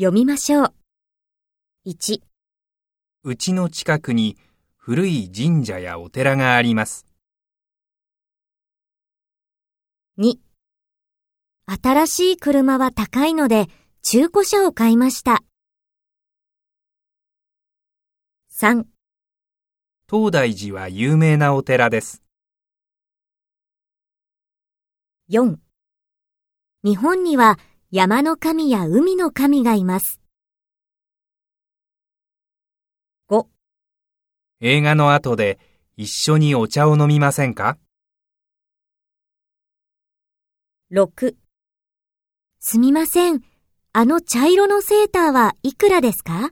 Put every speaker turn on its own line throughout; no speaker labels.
読みましょう。1、
うちの近くに古い神社やお寺があります。
2新しい車は高いので中古車を買いました。3
東大寺は有名なお寺です。
4日本には山の神や海の神がいます。5
映画の後で一緒にお茶を飲みませんか
？6すみません。あの茶色のセーターはいくらですか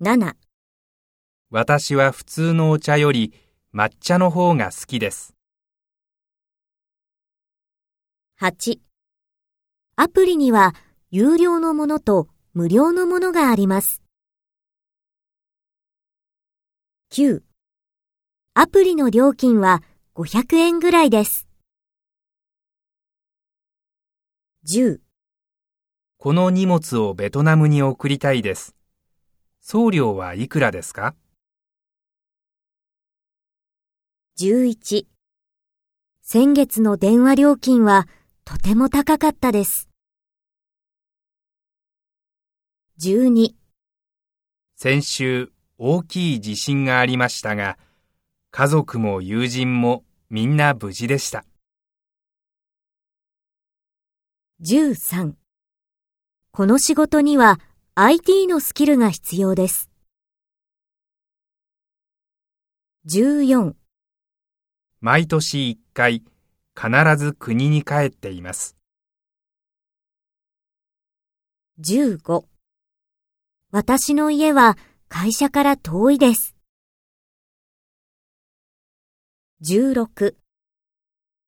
?7
私は普通のお茶より抹茶の方が好きです。
8アプリには有料のものと無料のものがあります。9アプリの料金は500円ぐらいです。10
この荷物をベトナムに送りたいです。送料はいくらですか
？11先月の電話料金はとても高かったです。12
先週大きい地震がありましたが、家族も友人もみんな無事でした。
13この仕事には IT のスキルが必要です。14
毎年1回必ず国に帰っています。
15私の家は会社から遠いです。16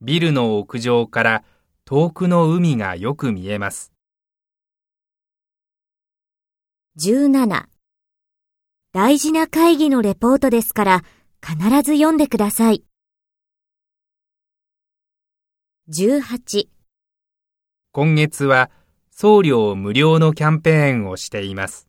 ビルの屋上から遠くの海がよく見えます。
17大事な会議のレポートですから必ず読んでください。18
今月は送料無料のキャンペーンをしています。